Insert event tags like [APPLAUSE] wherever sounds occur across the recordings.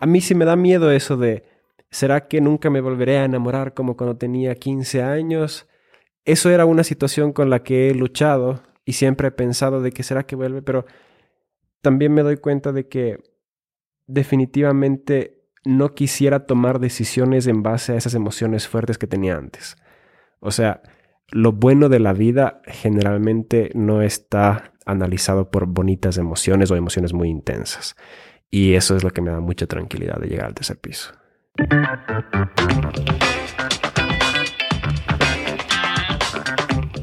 a mí sí me da miedo eso de, ¿será que nunca me volveré a enamorar como cuando tenía 15 años? Eso era una situación con la que he luchado y siempre he pensado de que será que vuelve, pero también me doy cuenta de que definitivamente no quisiera tomar decisiones en base a esas emociones fuertes que tenía antes. O sea, lo bueno de la vida generalmente no está analizado por bonitas emociones o emociones muy intensas. Y eso es lo que me da mucha tranquilidad de llegar al tercer piso.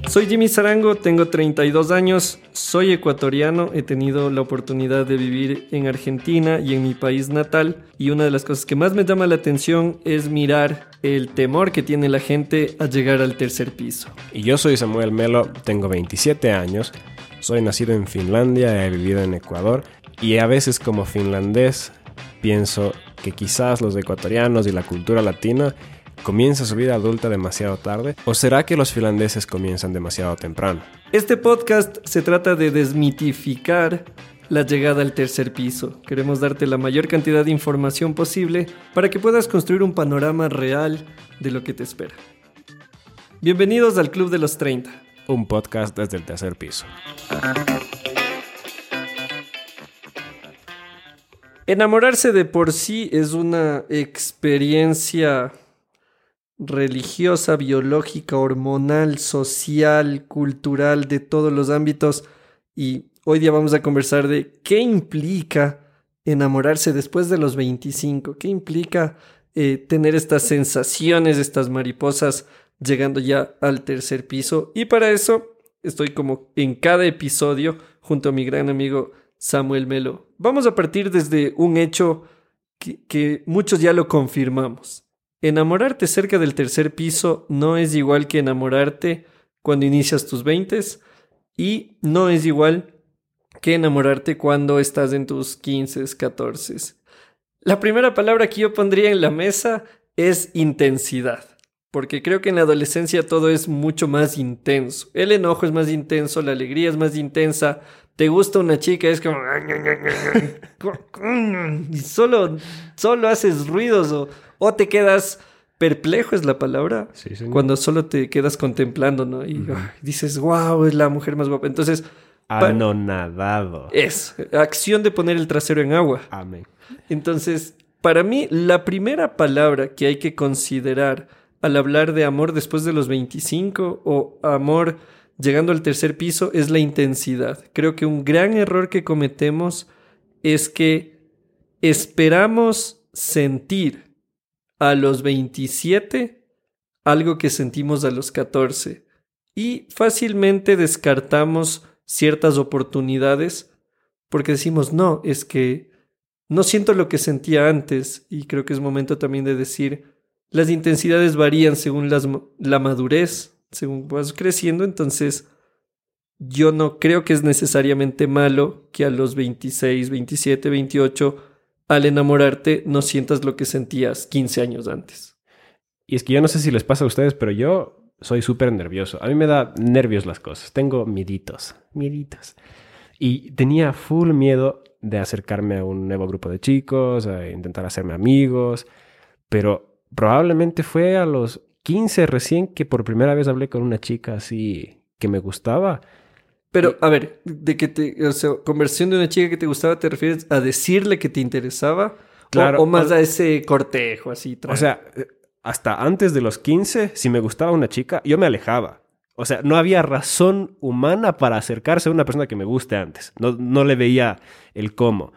Soy Jimmy Zarango, tengo 32 años, soy ecuatoriano, he tenido la oportunidad de vivir en Argentina y en mi país natal y una de las cosas que más me llama la atención es mirar el temor que tiene la gente a llegar al tercer piso. Y yo soy Samuel Melo, tengo 27 años, soy nacido en Finlandia, he vivido en Ecuador y a veces como finlandés pienso que quizás los ecuatorianos y la cultura latina ¿Comienza su vida adulta demasiado tarde? ¿O será que los finlandeses comienzan demasiado temprano? Este podcast se trata de desmitificar la llegada al tercer piso. Queremos darte la mayor cantidad de información posible para que puedas construir un panorama real de lo que te espera. Bienvenidos al Club de los 30. Un podcast desde el tercer piso. Enamorarse de por sí es una experiencia religiosa, biológica, hormonal, social, cultural, de todos los ámbitos. Y hoy día vamos a conversar de qué implica enamorarse después de los 25, qué implica eh, tener estas sensaciones, estas mariposas llegando ya al tercer piso. Y para eso estoy como en cada episodio junto a mi gran amigo Samuel Melo. Vamos a partir desde un hecho que, muchos ya lo confirmamos. Enamorarte cerca del tercer piso no es igual que enamorarte cuando inicias tus 20 y no es igual que enamorarte cuando estás en tus 15, 14. La primera palabra que yo pondría en la mesa es intensidad, porque creo que en la adolescencia todo es mucho más intenso. El enojo es más intenso, la alegría es más intensa, te gusta una chica, es como... [LAUGHS] y solo, solo haces ruidos o o te quedas perplejo es la palabra. Cuando solo te quedas contemplando, ¿no? Y dices, wow, es la mujer más guapa. Entonces. Anonadado. Es acción de poner el trasero en agua. Amén. Entonces, para mí, la primera palabra que hay que considerar al hablar de amor después de los 25 o amor llegando al tercer piso es la intensidad. Creo que un gran error que cometemos es que esperamos sentir a los 27 algo que sentimos a los 14 y fácilmente descartamos ciertas oportunidades porque decimos, no, es que no siento lo que sentía antes y creo que es momento también de decir, las intensidades varían según la madurez, según vas creciendo, entonces yo no creo que es necesariamente malo que a los 26, 27, 28 al enamorarte no sientas lo que sentías 15 años antes. Y es que yo no sé si les pasa a ustedes, pero yo soy súper nervioso. A mí me da nervios las cosas. Tengo mieditos, mieditos. Y tenía full miedo de acercarme a un nuevo grupo de chicos, a intentar hacerme amigos, pero probablemente fue a los 15 recién que por primera vez hablé con una chica así que me gustaba pero, a ver, de que te, o sea, conversión de una chica que te gustaba, ¿te refieres a decirle que te interesaba? Claro. O, más a ese cortejo, así. O sea, hasta antes de los 15, si me gustaba una chica, yo me alejaba. O sea, no había razón humana para acercarse a una persona que me guste antes. No, no le veía el cómo.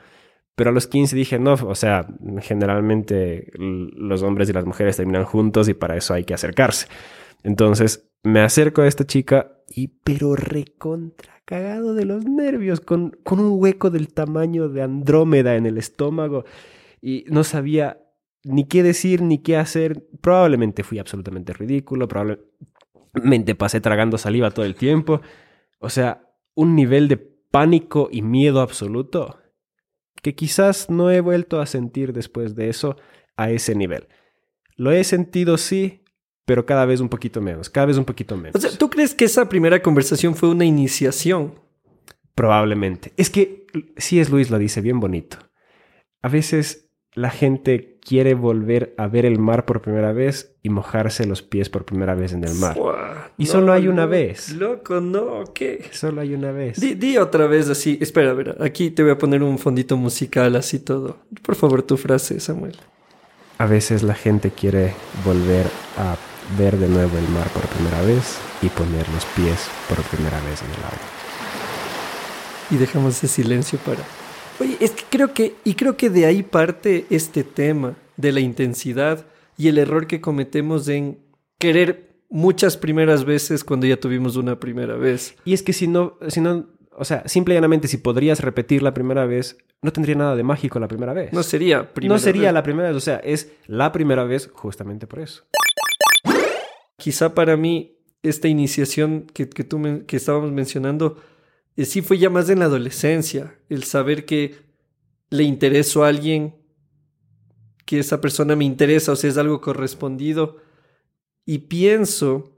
Pero a los 15 dije, no, o sea, generalmente los hombres y las mujeres terminan juntos y para eso hay que acercarse. Entonces me acerco a esta chica y pero recontra cagado de los nervios, con, con un hueco del tamaño de Andrómeda en el estómago y no sabía ni qué decir ni qué hacer. Probablemente fui absolutamente ridículo, probablemente pasé tragando saliva todo el tiempo. O sea, un nivel de pánico y miedo absoluto que quizás no he vuelto a sentir después de eso a ese nivel. Lo he sentido sí pero cada vez un poquito menos, cada vez un poquito menos. O sea, ¿tú crees que esa primera conversación fue una iniciación? Probablemente. Es que sí es Luis lo dice bien bonito. A veces la gente quiere volver a ver el mar por primera vez y mojarse los pies por primera vez en el mar. Fua, Y no, solo hay una vez. Loco, no, ¿qué? Solo hay una vez. Di, di otra vez así. Espera, a ver, aquí te voy a poner un fondito musical así todo. Por favor, tu frase, Samuel. A veces la gente quiere volver a ver de nuevo el mar por primera vez y poner los pies por primera vez en el agua. Y dejamos ese silencio para. Oye, es que creo que. Y creo que de ahí parte este tema de la intensidad y el error que cometemos en querer muchas primeras veces cuando ya tuvimos una primera vez. Y es que si no, si no, o sea, simple y llanamente, si podrías repetir la primera vez, no tendría nada de mágico la primera vez. No sería primera no sería vez. la primera vez, o sea, es la primera vez justamente por eso. Quizá para mí, esta iniciación que, que tú men- que estábamos mencionando, sí fue ya más en la adolescencia. El saber que le intereso a alguien, que esa persona me interesa, o sea, es algo correspondido. Y pienso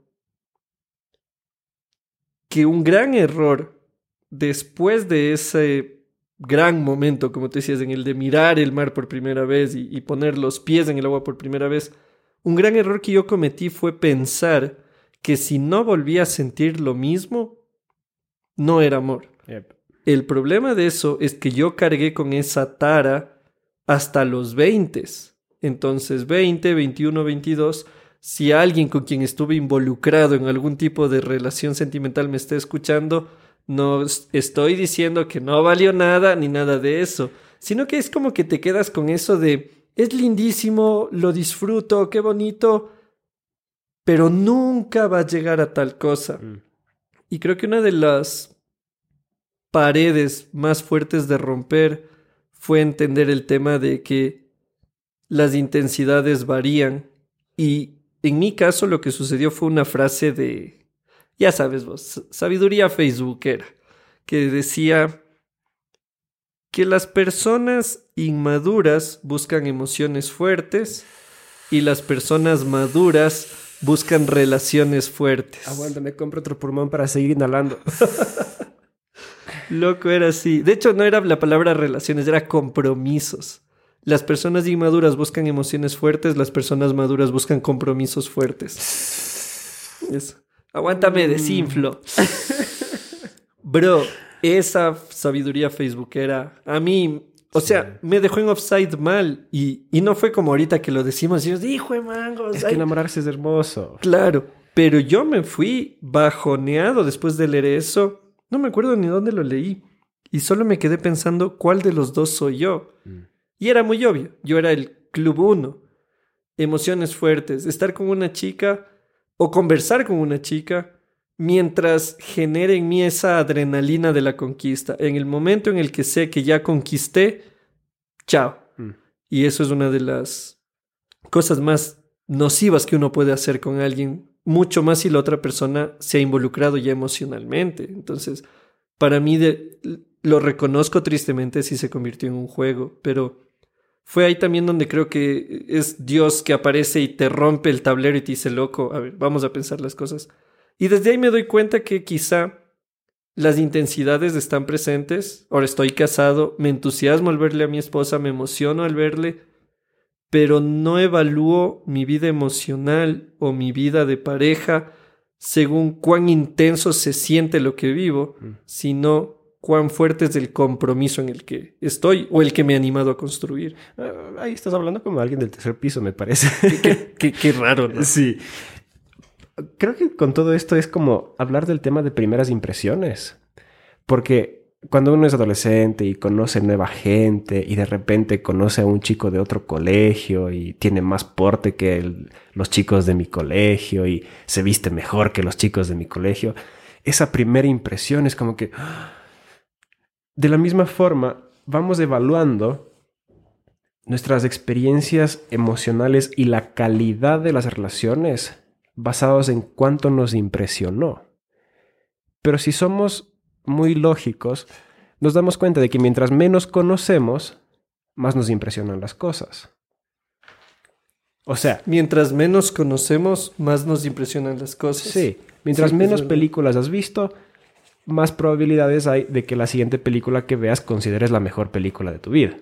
que un gran error después de ese gran momento, como te decías, en el de mirar el mar por primera vez y, y poner los pies en el agua por primera vez, un gran error que yo cometí fue pensar que si no volvía a sentir lo mismo, no era amor. El problema de eso es que yo cargué con esa tara hasta los 20. Entonces, 20, 21, 22, si alguien con quien estuve involucrado en algún tipo de relación sentimental me está escuchando, no es- estoy diciendo que no valió nada ni nada de eso, sino que es como que te quedas con eso de, es lindísimo, lo disfruto, qué bonito, pero nunca va a llegar a tal cosa. Mm. Y creo que una de las paredes más fuertes de romper fue entender el tema de que las intensidades varían. Y en mi caso lo que sucedió fue una frase de, ya sabes vos, sabiduría facebookera, que decía que las personas inmaduras buscan emociones fuertes y las personas maduras buscan relaciones fuertes. Aguanta, me compro otro pulmón para seguir inhalando. [LAUGHS] Loco, era así. De hecho, no era la palabra relaciones, era compromisos. Las personas inmaduras buscan emociones fuertes, las personas maduras buscan compromisos fuertes. Eso. Aguántame, desinflo. [LAUGHS] Bro, esa sabiduría facebookera, a mí, o sea, me dejó en offside mal. Y, y no fue como ahorita que lo decimos y yo, hijo de mangos. Es ay". que enamorarse es hermoso. Claro, pero yo me fui bajoneado después de leer eso. No me acuerdo ni dónde lo leí. Y solo me quedé pensando cuál de los dos soy yo. Mm. Y era muy obvio. Yo era el club uno. Emociones fuertes. Estar con una chica o conversar con una chica mientras genere en mí esa adrenalina de la conquista. En el momento en el que sé que ya conquisté, chao. Mm. Y eso es una de las cosas más nocivas que uno puede hacer con alguien, mucho más si la otra persona se ha involucrado ya emocionalmente. Entonces, para mí de- lo reconozco tristemente si se convirtió en un juego, pero fue ahí también donde creo que es Dios que aparece y te rompe el tablero y te dice, loco, a ver, vamos a pensar las cosas. Y desde ahí me doy cuenta que quizá las intensidades están presentes. Ahora estoy casado, me entusiasmo al verle a mi esposa, me emociono al verle, pero no evalúo mi vida emocional o mi vida de pareja según cuán intenso se siente lo que vivo, Mm. sino cuán fuerte es el compromiso en el que estoy o el que me ha animado a construir. Ah, Ahí estás hablando como alguien del tercer piso, me parece. Qué, qué- qué raro, ¿no? Sí. Creo que con todo esto es como hablar del tema de primeras impresiones. Porque cuando uno es adolescente y conoce nueva gente y de repente conoce a un chico de otro colegio y tiene más porte que los chicos de mi colegio y se viste mejor que los chicos de mi colegio, esa primera impresión es como que... ¡ah! De la misma forma, vamos evaluando nuestras experiencias emocionales y la calidad de las relaciones basados en cuánto nos impresionó. Pero si somos muy lógicos, nos damos cuenta de que mientras menos conocemos, más nos impresionan las cosas. O sea, Mientras menos conocemos, más nos impresionan las cosas. sí, mientras Sí, menos películas has visto, más probabilidades hay de que la siguiente película que veas consideres la mejor película de tu vida.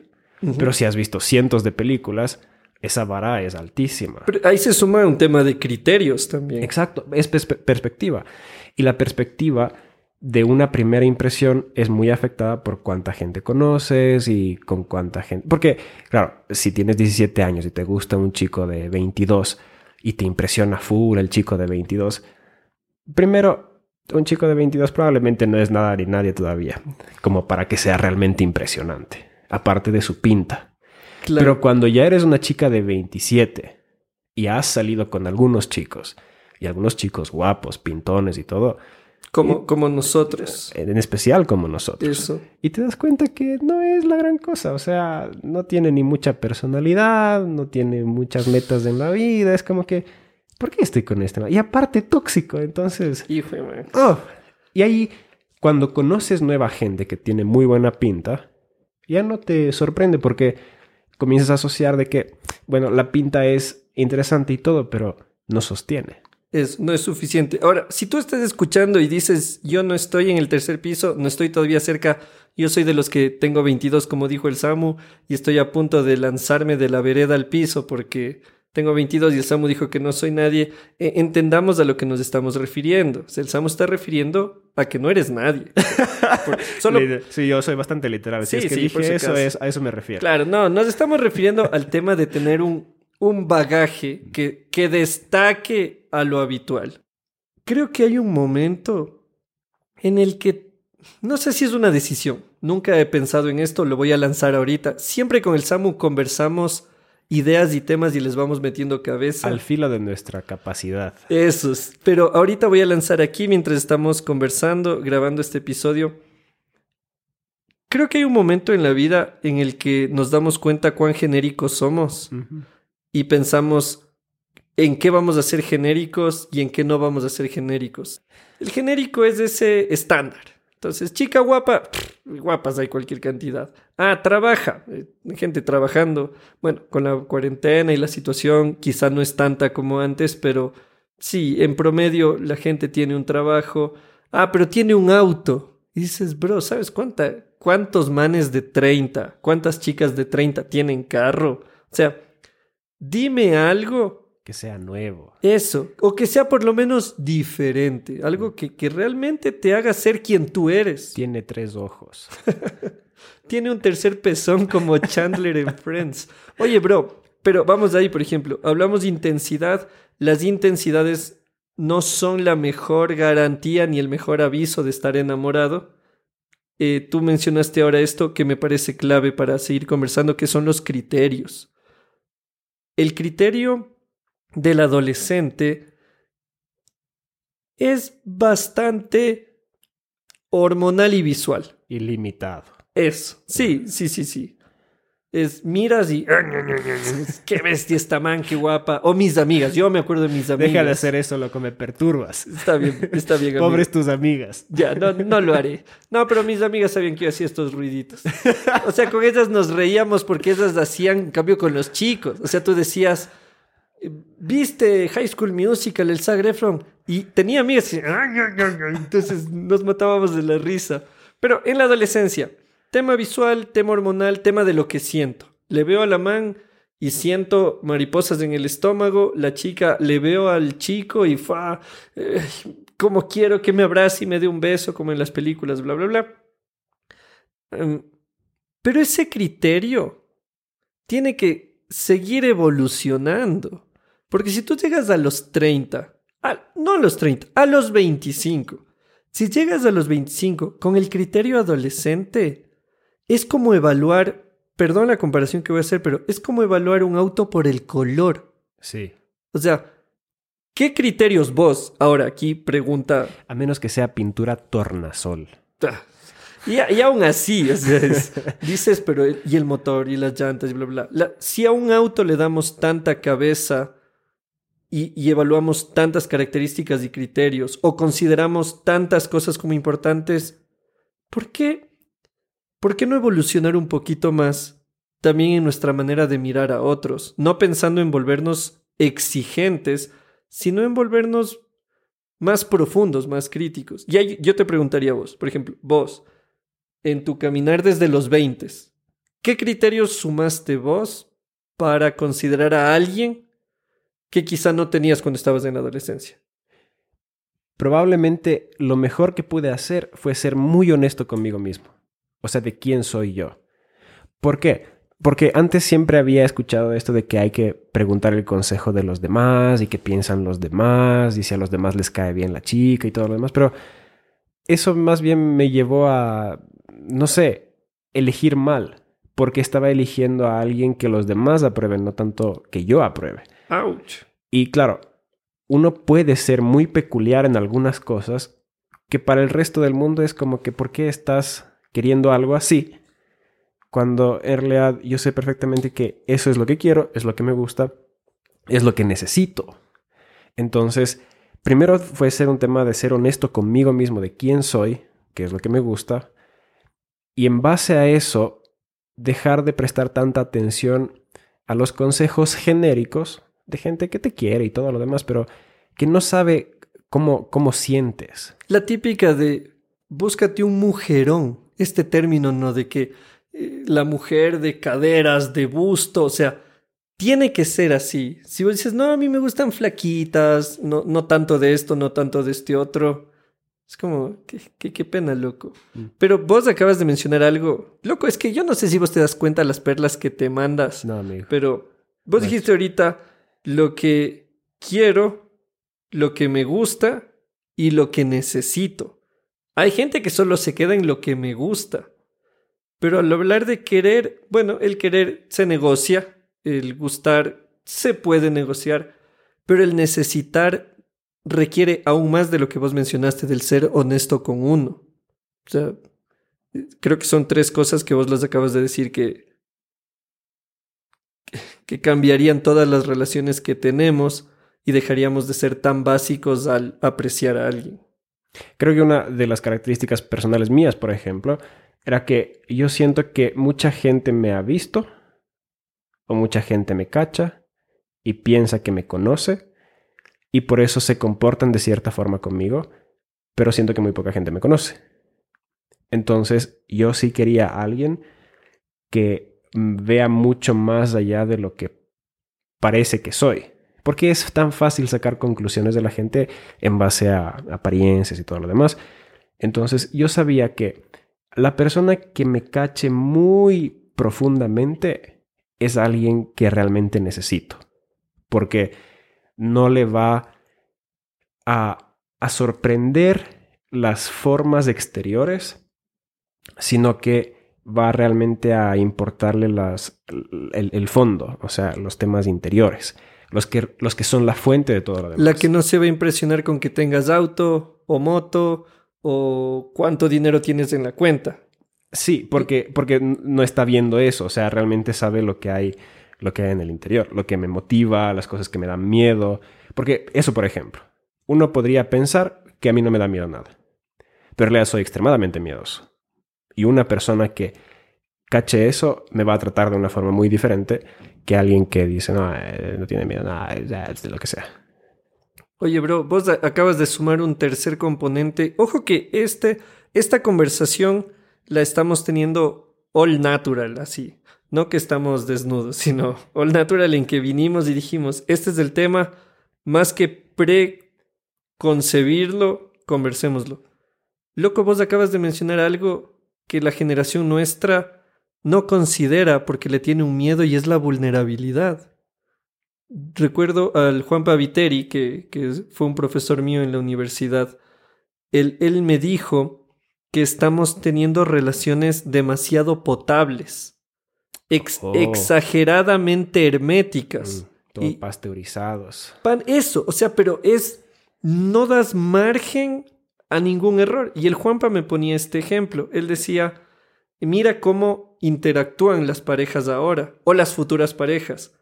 Pero si has visto cientos de películas, esa vara es altísima. Pero ahí se suma un tema de criterios también. Exacto, es perspe- perspectiva. Y la perspectiva de una primera impresión es muy afectada por cuánta gente conoces y con cuánta gente... Porque, claro, si tienes 17 años y te gusta un chico de 22 y te impresiona full el chico de 22, primero, un chico de 22 probablemente no es nada ni nadie todavía, como para que sea realmente impresionante, aparte de su pinta. Claro. Pero cuando ya eres una chica de 27 y has salido con algunos chicos, y algunos chicos guapos, pintones y todo, como, como nosotros. en especial como nosotros, Eso. y te das cuenta que no es la gran cosa, o sea, no tiene ni mucha personalidad, no tiene muchas metas en la vida, es como que, ¿por qué estoy con este? Y aparte tóxico, entonces... Hijo de man. Oh, y ahí, cuando conoces nueva gente que tiene muy buena pinta, ya no te sorprende porque comienzas a asociar de que, bueno, la pinta es interesante y todo, pero no sostiene. Es, no es suficiente. Ahora, si tú estás escuchando y dices, yo no estoy en el tercer piso, no estoy todavía cerca, yo soy de los que tengo 22, como dijo el Samu, y estoy a punto de lanzarme de la vereda al piso porque tengo 22 y el Samu dijo que no soy nadie, e- entendamos a lo que nos estamos refiriendo. O sea, el Samu está refiriendo a que no eres nadie. [LAUGHS] Por- solo, Sí, yo soy bastante literal. Si Sí, es que sí, por dije si eso, es, a eso me refiero. Claro, no, nos estamos refiriendo al tema de tener un, un bagaje que, que destaque a lo habitual. Creo que hay un momento en el que, no sé si es una decisión, nunca he pensado en esto, lo voy a lanzar ahorita. Siempre con el Samu conversamos ideas y temas y les vamos metiendo cabeza. Al filo de nuestra capacidad. Esos. Pero ahorita voy a lanzar aquí mientras estamos conversando, grabando este episodio. Creo que hay un momento en la vida en el que nos damos cuenta cuán genéricos somos y pensamos en qué vamos a ser genéricos y en qué no vamos a ser genéricos. El genérico es ese estándar. Entonces, chica guapa, guapas hay cualquier cantidad. Ah, trabaja, eh, gente trabajando. Bueno, con la cuarentena y la situación quizá no es tanta como antes, pero sí, en promedio la gente tiene un trabajo. Ah, pero tiene un auto. Y dices, bro, ¿sabes cuánta, cuántos manes de 30, cuántas chicas de 30 tienen carro? O sea, dime algo Que sea nuevo. eso, o que sea por lo menos diferente, algo que, que realmente te haga ser quien tú eres. Tiene tres ojos. [LAUGHS] Tiene un tercer pezón como Chandler en Friends. Oye, bro, pero vamos de ahí, por ejemplo, hablamos de intensidad, las intensidades no son la mejor garantía ni el mejor aviso de estar enamorado. Eh, tú mencionaste ahora esto que me parece clave para seguir conversando, que son los criterios. El criterio del adolescente es bastante hormonal y visual. Ilimitado. Eso. Sí, sí, sí, sí. Es miras y. [LAUGHS] ¡Qué bestia esta man, qué guapa! O mis amigas. Yo me acuerdo de mis amigas. Deja de hacer eso, loco, me perturbas. Está bien, está bien. amigo. Pobres tus amigas. Ya, no, no lo haré. No, pero mis amigas sabían que yo hacía estos ruiditos. O sea, con ellas nos reíamos porque ellas hacían en cambio con los chicos. O sea, tú decías, ¿viste High School Musical, el Zac Efron? Y tenía amigas. Entonces [LAUGHS] nos matábamos de la risa. Pero en la adolescencia, tema visual, tema hormonal, tema de lo que siento. Le veo a la man y siento mariposas en el estómago. La chica, le veo al chico y fa, eh, como quiero que me abrace y me dé un beso, como en las películas, bla, bla, bla. Em, pero ese criterio tiene que seguir evolucionando. Porque si tú llegas a los 30, a- no a los 30, a los 25, si llegas a los 25 con el criterio adolescente, es como evaluar, perdón la comparación que voy a hacer, pero es como evaluar un auto por el color. Sí. O sea, ¿qué criterios vos, ahora aquí pregunta, A menos que sea pintura tornasol. Ah, Y, y aún así, o sea, es- [LAUGHS] dices, pero y el motor y las llantas y bla, bla. La- si a un auto le damos tanta cabeza y, evaluamos tantas características y criterios o consideramos tantas cosas como importantes, ¿por qué? ¿Por qué no evolucionar un poquito más también en nuestra manera de mirar a otros? No pensando en volvernos exigentes, sino en volvernos más profundos, más críticos. Y yo te preguntaría a vos, por ejemplo, vos, en tu caminar desde los 20, ¿qué criterios sumaste vos para considerar a alguien que quizá no tenías cuando estabas en la adolescencia? Probablemente lo mejor que pude hacer fue ser muy honesto conmigo mismo. O sea, de quién soy yo. ¿Por qué? Porque antes siempre había escuchado esto de que hay que preguntar el consejo de los demás y qué piensan los demás y si a los demás les cae bien la chica y todo lo demás, pero eso más bien me llevó a, no sé, elegir mal, porque estaba eligiendo a alguien que los demás aprueben, no tanto que yo apruebe. Ouch. Y claro, uno puede ser muy peculiar en algunas cosas que para el resto del mundo es como que ¿por qué estás queriendo algo así? Cuando en yo sé perfectamente que eso es lo que quiero, es lo que me gusta, es lo que necesito. Entonces, primero fue ser un tema de ser honesto conmigo mismo, de quién soy, qué es lo que me gusta, y en base a eso, dejar de prestar tanta atención a los consejos genéricos de gente que te quiere y todo lo demás, pero que no sabe cómo, cómo sientes. La típica de búscate un mujerón, este término, ¿no? De que eh, la mujer de caderas, de busto, o sea, tiene que ser así. Si vos dices, no, a mí me gustan flaquitas, no, no tanto de esto, no tanto de este otro. Es como, qué, qué, pena, loco. Mm. Pero vos acabas de mencionar algo. Loco, es que yo no sé si vos te das cuenta de las perlas que te mandas. No, amigo. Pero vos dijiste ahorita lo que quiero, lo que me gusta y lo que necesito. Hay gente que solo se queda en lo que me gusta. Pero al hablar de querer, bueno, el querer se negocia, el gustar se puede negociar, pero el necesitar requiere aún más de lo que vos mencionaste del ser honesto con uno. O sea, creo que son tres cosas que vos las acabas de decir que, que cambiarían todas las relaciones que tenemos y dejaríamos de ser tan básicos al apreciar a alguien. Creo que una de las características personales mías, por ejemplo, era que yo siento que mucha gente me ha visto o mucha gente me cacha y piensa que me conoce y por eso se comportan de cierta forma conmigo, pero siento que muy poca gente me conoce. Entonces yo sí quería a alguien que vea mucho más allá de lo que parece que soy. Porque es tan fácil sacar conclusiones de la gente en base a apariencias y todo lo demás. Entonces yo sabía que la persona que me cache muy profundamente es alguien que realmente necesito. Porque no le va a, a sorprender las formas exteriores, sino que va realmente a importarle las, el, el, fondo, o sea, los temas interiores, los que, los que son la fuente de todo lo demás. La que no se va a impresionar con que tengas auto o moto o cuánto dinero tienes en la cuenta. Sí, porque, porque no está viendo eso, o sea, realmente sabe lo que hay, lo que hay en el interior, lo que me motiva, las cosas que me dan miedo. Porque eso, por ejemplo, uno podría pensar que a mí no me da miedo nada, pero en realidad soy extremadamente miedoso. Y una persona que cache eso me va a tratar de una forma muy diferente que alguien que dice, no, eh, no tiene miedo nada, es de lo que sea. Oye, bro, vos acabas de sumar un tercer componente. Ojo que este, esta conversación la estamos teniendo all natural, así. No que estamos desnudos, sino all natural en que vinimos y dijimos, este es el tema, más que preconcebirlo, conversémoslo. Loco, vos acabas de mencionar algo que la generación nuestra no considera porque le tiene un miedo y es la vulnerabilidad recuerdo al Juan Paviteri, que, que, fue un profesor mío en la universidad. Él, él me dijo que estamos teniendo relaciones demasiado potables, oh. exageradamente herméticas. Mm, todo y, pasteurizados. Pan, eso, o sea, pero es. No das margen a ningún error. Y el Juanpa me ponía este ejemplo. Él decía: Mira cómo interactúan las parejas ahora, o las futuras parejas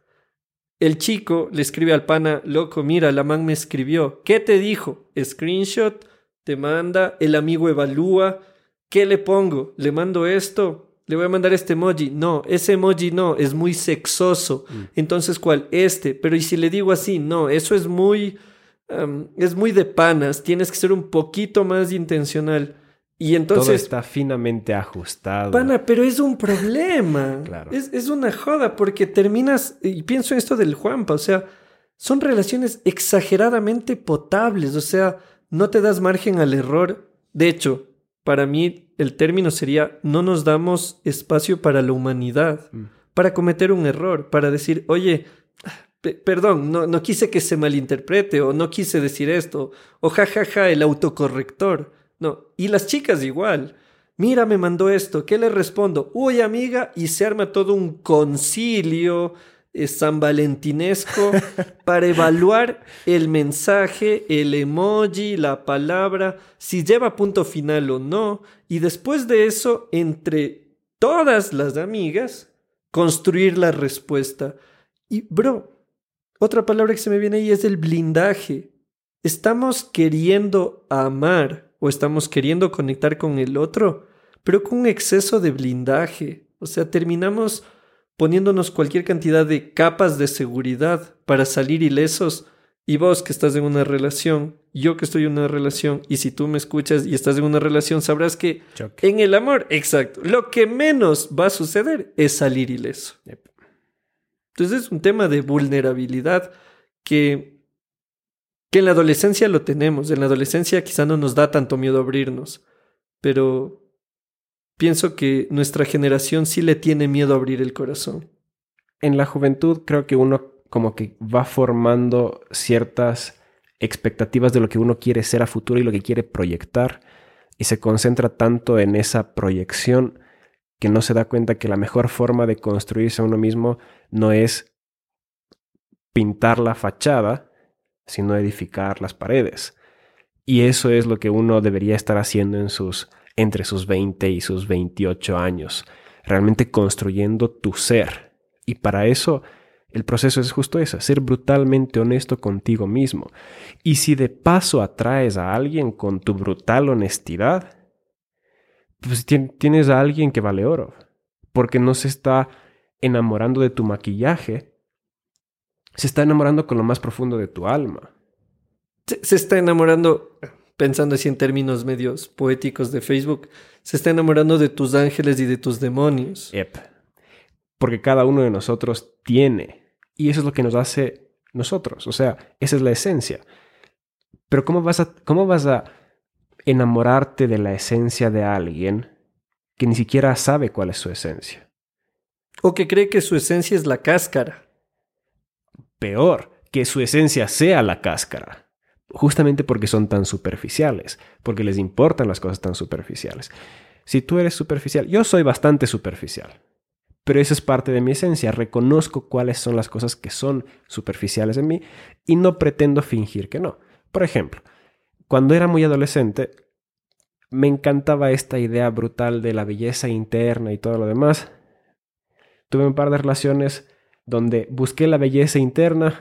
el chico le escribe al pana, loco, mira, la man me escribió. ¿Qué te dijo? Screenshot, te manda, el amigo evalúa. ¿Qué le pongo? ¿Le mando esto? ¿Le voy a mandar este emoji? No, ese emoji no, es muy sexoso. Mm. Entonces, ¿cuál? Este. Pero ¿y si le digo así? No, eso es muy... es muy de panas. Tienes que ser un poquito más intencional. Y entonces... Todo está finamente ajustado. Pana, pero es un problema. [LAUGHS] Claro. Es, es una joda porque terminas, y pienso en esto del Juanpa, o sea, son relaciones exageradamente potables, o sea, no te das margen al error. De hecho, para mí el término sería, no nos damos espacio para la humanidad, Mm. para cometer un error, para decir, oye, perdón, no, no quise que se malinterprete, o no quise decir esto, o jajaja, el autocorrector. No, y las chicas igual. Mira, me mandó esto, ¿qué le respondo? Uy, amiga, y se arma todo un concilio eh, san valentinesco [LAUGHS] para evaluar el mensaje, el emoji, la palabra, si lleva punto final o no, y después de eso, entre todas las amigas, construir la respuesta. Y, bro, otra palabra que se me viene ahí es el blindaje. Estamos queriendo amar o estamos queriendo conectar con el otro, pero con un exceso de blindaje. O sea, terminamos poniéndonos cualquier cantidad de capas de seguridad para salir ilesos. Y vos que estás en una relación, yo que estoy en una relación, y si tú me escuchas y estás en una relación, sabrás que Choque. en el amor, exacto, lo que menos va a suceder es salir ileso. Yep. Entonces es un tema de vulnerabilidad que, que en la adolescencia lo tenemos. En la adolescencia quizá no nos da tanto miedo abrirnos, pero pienso que nuestra generación sí le tiene miedo a abrir el corazón. En la juventud creo que uno como que va formando ciertas expectativas de lo que uno quiere ser a futuro y lo que quiere proyectar y se concentra tanto en esa proyección que no se da cuenta que la mejor forma de construirse a uno mismo no es pintar la fachada, sino edificar las paredes. Y eso es lo que uno debería estar haciendo en sus entre sus 20 y sus 28 años, realmente construyendo tu ser. Y para eso el proceso es justo eso, ser brutalmente honesto contigo mismo. Y si de paso atraes a alguien con tu brutal honestidad, pues tien- tienes a alguien que vale oro, porque no se está enamorando de tu maquillaje, se está enamorando con lo más profundo de tu alma. Se, se está enamorando, pensando así en términos medios poéticos de Facebook, se está enamorando de tus ángeles y de tus demonios. Yep. Porque cada uno de nosotros tiene. Y eso es lo que nos hace nosotros. O sea, esa es la esencia. Pero ¿cómo vas a, cómo vas a enamorarte de la esencia de alguien que ni siquiera sabe cuál es su esencia? O que cree que su esencia es la cáscara. Peor, que su esencia sea la cáscara. Justamente porque son tan superficiales, porque les importan las cosas tan superficiales. Si tú eres superficial, yo soy bastante superficial, pero esa es parte de mi esencia. Reconozco cuáles son las cosas que son superficiales en mí y no pretendo fingir que no. Por ejemplo, cuando era muy adolescente, me encantaba esta idea brutal de la belleza interna y todo lo demás. Tuve un par de relaciones donde busqué la belleza interna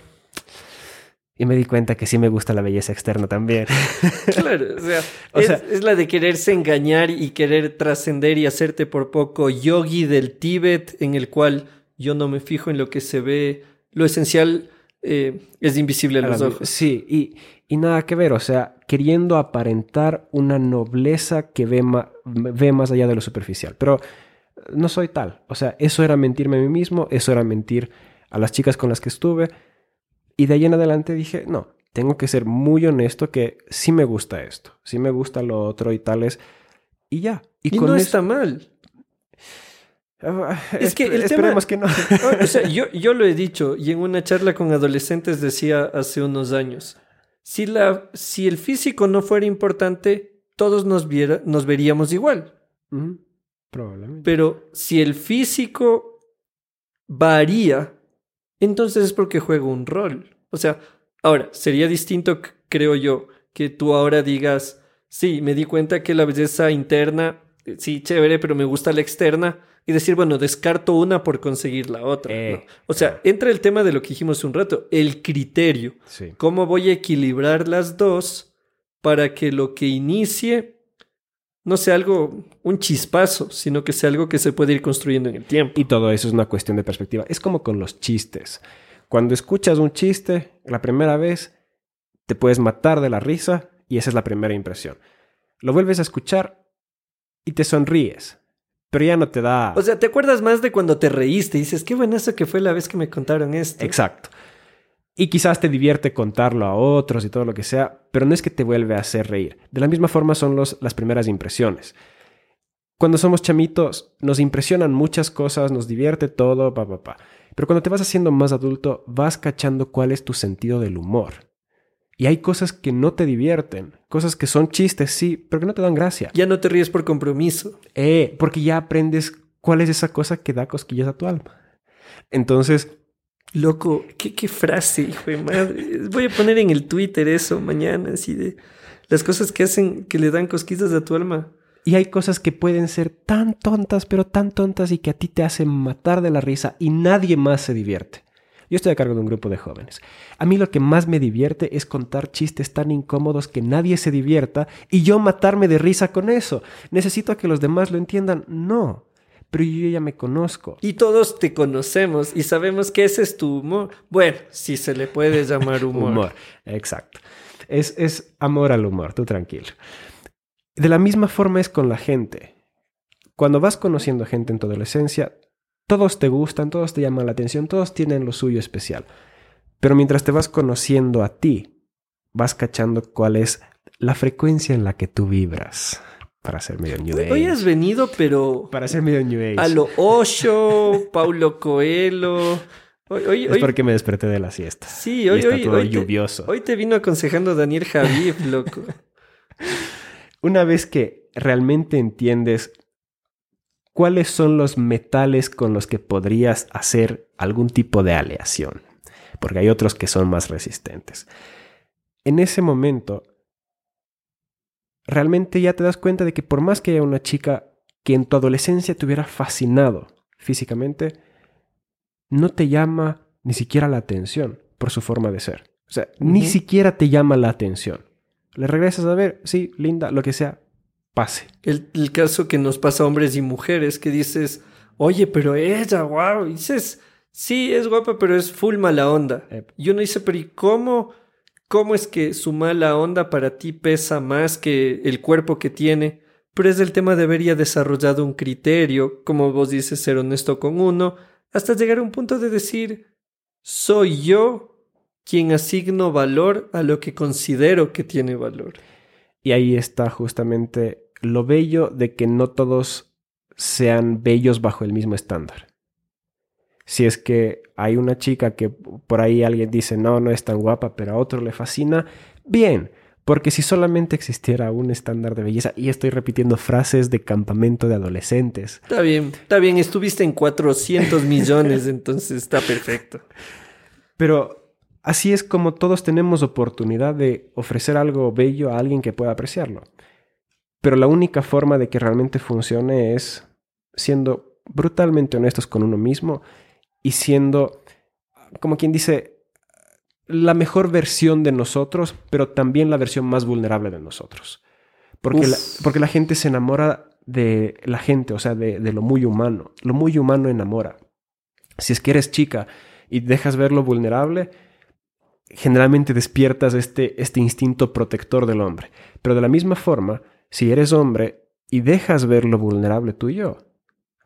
y me di cuenta que sí me gusta la belleza externa también. [LAUGHS] Claro, o sea, [LAUGHS] O es, sea- es la de quererse engañar y querer trascender y hacerte por poco yogi del Tíbet, en el cual yo no me fijo en lo que se ve. Lo esencial eh, es invisible a los ojos. Sí, y, y nada que ver, o sea, queriendo aparentar una nobleza que ve, ve más allá de lo superficial. Pero no soy tal, o sea, eso era mentirme a mí mismo, eso era mentir a las chicas con las que estuve. Y de ahí en adelante dije, no, tengo que ser muy honesto que sí me gusta esto, sí me gusta lo otro y tales. Y ya. Y, con no eso- está mal. Ah, Es que el tema- esperemos que no. [LAUGHS] O sea, yo, yo lo he dicho y en una charla con adolescentes decía hace unos años, si, la, si el físico no fuera importante, todos nos, viera, nos veríamos igual. Probablemente. Pero si el físico varía, entonces es porque juega un rol. O sea, ahora, sería distinto, creo yo, que tú ahora digas, sí, me di cuenta que la belleza interna, eh, sí, chévere, pero me gusta la externa. Y decir, bueno, descarto una por conseguir la otra. Eh, ¿no? O sea, entra el tema de lo que dijimos un rato, el criterio. Sí. ¿Cómo voy a equilibrar las dos para que lo que inicie no sea algo, un chispazo, sino que sea algo que se puede ir construyendo en el tiempo? Y todo eso es una cuestión de perspectiva. Es como con los chistes. Cuando escuchas un chiste la primera vez, te puedes matar de la risa y esa es la primera impresión. Lo vuelves a escuchar y te sonríes, pero ya no te da... O sea, ¿te acuerdas más de cuando te reíste y dices, qué buenazo que fue la vez que me contaron esto? Exacto. Y quizás te divierte contarlo a otros y todo lo que sea, pero no es que te vuelve a hacer reír. De la misma forma son los, las primeras impresiones. Cuando somos chamitos, nos impresionan muchas cosas, nos divierte todo, pa, pa, pa. Pero cuando te vas haciendo más adulto, vas cachando cuál es tu sentido del humor. Y hay cosas que no te divierten, cosas que son chistes, sí, pero que no te dan gracia. Ya no te ríes por compromiso. Eh, porque ya aprendes cuál es esa cosa que da cosquillas a tu alma. Entonces, Loco, ¿qué, qué frase, hijo de madre. Voy a poner en el Twitter eso mañana, así de las cosas que hacen, que le dan cosquillas a tu alma. Y hay cosas que pueden ser tan tontas, pero tan tontas y que a ti te hacen matar de la risa y nadie más se divierte. Yo estoy a cargo de un grupo de jóvenes. A mí lo que más me divierte es contar chistes tan incómodos que nadie se divierta y yo matarme de risa con eso. ¿Necesito que los demás lo entiendan? No. Pero yo ya me conozco. Y todos te conocemos y sabemos que ese es tu humor. Bueno, si se le puede llamar [LAUGHS] humor. humor, exacto. Es, es amor al humor, tú tranquilo. De la misma forma es con la gente. Cuando vas conociendo gente en tu adolescencia, todos te gustan, todos te llaman la atención, todos tienen lo suyo especial. Pero mientras te vas conociendo a ti, vas cachando cuál es la frecuencia en la que tú vibras. Para ser medio New Age. Hoy has venido, pero Para ser medio New Age. a lo Osho, Paulo Coelho. Hoy, hoy, Es hoy- porque me desperté de la siesta. sí, Y hoy, está hoy, todo hoy te- lluvioso. hoy te vino aconsejando Daniel Javier, loco. [LAUGHS] Una vez que realmente entiendes cuáles son los metales con los que podrías hacer algún tipo de aleación, porque hay otros que son más resistentes. En ese momento, realmente ya te das cuenta de que por más que haya una chica que en tu adolescencia te hubiera fascinado físicamente, no te llama ni siquiera la atención por su forma de ser. O sea, ni siquiera te llama la atención. Le regresas a ver, sí, linda, lo que sea, pase. El, el caso que nos pasa a hombres y mujeres, que dices, oye, pero ella, wow, y dices, sí, es guapa, pero es full mala onda. Ep. Y uno dice, pero ¿y cómo, cómo es que su mala onda para ti pesa más que el cuerpo que tiene? Pero es el tema de haber ya desarrollado un criterio, como vos dices, ser honesto con uno, hasta llegar a un punto de decir, soy yo quien asigno valor a lo que considero que tiene valor. Y ahí está justamente lo bello de que no todos sean bellos bajo el mismo estándar. Si es que hay una chica que por ahí alguien dice, no, no es tan guapa, pero a otro le fascina, bien, porque si solamente existiera un estándar de belleza, y estoy repitiendo frases de campamento de adolescentes, Está bien, está bien, estuviste en 400 millones, entonces está perfecto. pero así es como todos tenemos oportunidad de ofrecer algo bello a alguien que pueda apreciarlo. Pero la única forma de que realmente funcione es siendo brutalmente honestos con uno mismo y siendo, como quien dice, la mejor versión de nosotros, pero también la versión más vulnerable de nosotros. Porque, la, porque la gente se enamora de la gente, o sea, de, de lo muy humano. Lo muy humano enamora. Si es que eres chica y dejas ver lo vulnerable, generalmente despiertas este, este instinto protector del hombre. Pero de la misma forma, si eres hombre y dejas ver lo vulnerable tuyo,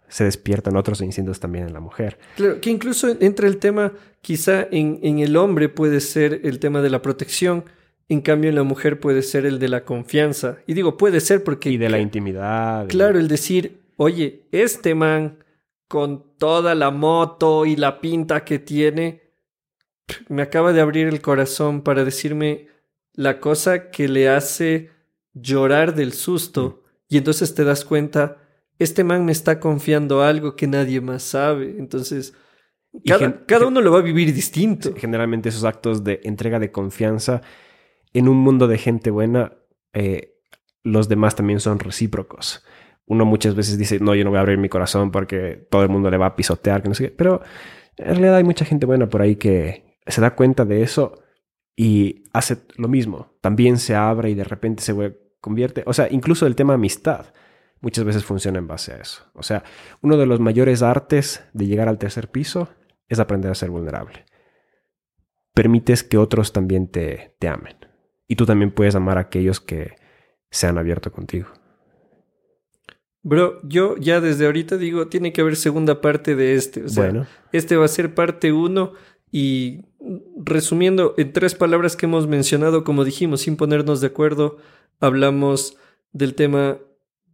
se despiertan otros instintos también en la mujer. Claro, que incluso entra el tema, quizá en, en el hombre puede ser el tema de la protección, en cambio en la mujer puede ser el de la confianza. Y digo, puede ser porque... Y de la intimidad. y- Claro, el decir, oye, este man con toda la moto y la pinta que tiene, me acaba de abrir el corazón para decirme la cosa que le hace llorar del susto. Y entonces te das cuenta, este man me está confiando algo que nadie más sabe. Entonces, cada, cada uno lo va a vivir distinto. Generalmente esos actos de entrega de confianza en un mundo de gente buena, eh, los demás también son recíprocos. Uno muchas veces dice, no, yo no voy a abrir mi corazón porque todo el mundo le va a pisotear, que no sé qué. Pero en realidad hay mucha gente buena por ahí que se da cuenta de eso y hace lo mismo. También se abre y de repente se vuelve- convierte. O sea, incluso el tema amistad muchas veces funciona en base a eso. O sea, uno de los mayores artes de llegar al tercer piso es aprender a ser vulnerable. Permites que otros también te, te amen. Y tú también puedes amar a aquellos que se han abierto contigo. Bro, yo ya desde ahorita digo, tiene que haber segunda parte de este. O sea, Bueno. este va a ser parte uno y resumiendo en tres palabras que hemos mencionado, como dijimos, sin ponernos de acuerdo, hablamos del tema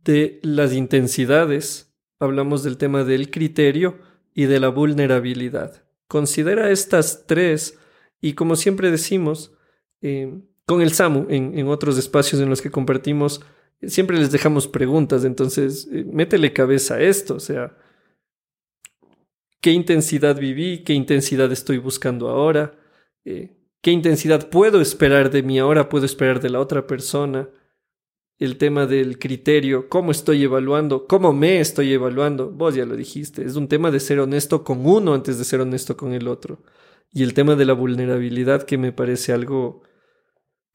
de las intensidades, hablamos del tema del criterio y de la vulnerabilidad. Considera estas tres y como siempre decimos, eh, con el SAMU, en, otros espacios en los que compartimos, siempre les dejamos preguntas, entonces eh, métele cabeza a esto, o sea, ¿qué intensidad viví? ¿Qué intensidad estoy buscando ahora? Eh, ¿Qué intensidad puedo esperar de mí ahora? ¿Puedo esperar de la otra persona? El tema del criterio, cómo estoy evaluando, cómo me estoy evaluando, vos ya lo dijiste, es un tema de ser honesto con uno antes de ser honesto con el otro. Y el tema de la vulnerabilidad que me parece algo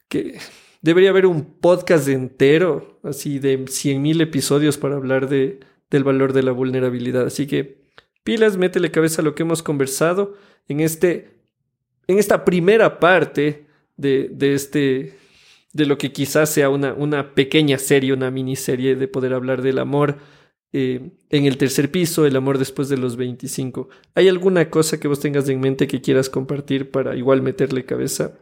que debería haber un podcast entero, así de 100.000 episodios para hablar de, del valor de la vulnerabilidad. Así que pilas, métele cabeza a lo que hemos conversado en, este, en esta primera parte de, de, este, de lo que quizás sea una, una pequeña serie, una miniserie de poder hablar del amor. Eh, en el tercer piso, el amor después de los 25. ¿Hay alguna cosa que vos tengas en mente que quieras compartir para igual meterle cabeza?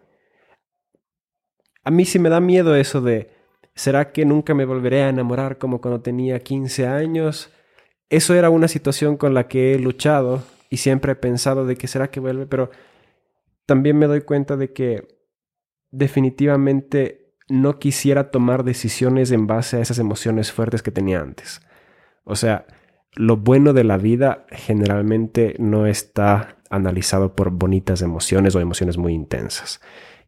A mí sí me da miedo eso de, ¿será que nunca me volveré a enamorar como cuando tenía 15 años? Eso era una situación con la que he luchado y siempre he pensado de que será que vuelve, pero también me doy cuenta de que definitivamente no quisiera tomar decisiones en base a esas emociones fuertes que tenía antes. O sea, lo bueno de la vida generalmente no está analizado por bonitas emociones o emociones muy intensas.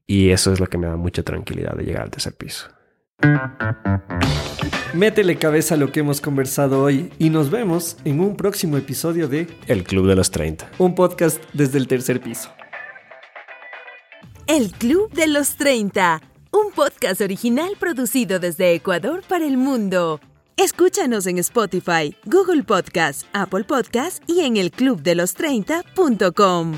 Y eso es lo que me da mucha tranquilidad de llegar al tercer piso. Métele cabeza a lo que hemos conversado hoy y nos vemos en un próximo episodio de El Club de los 30. Un podcast desde el tercer piso. El Club de los 30, un podcast original producido desde Ecuador para el mundo. Escúchanos en Spotify, Google Podcast, Apple Podcast y en elclubdelos30.com.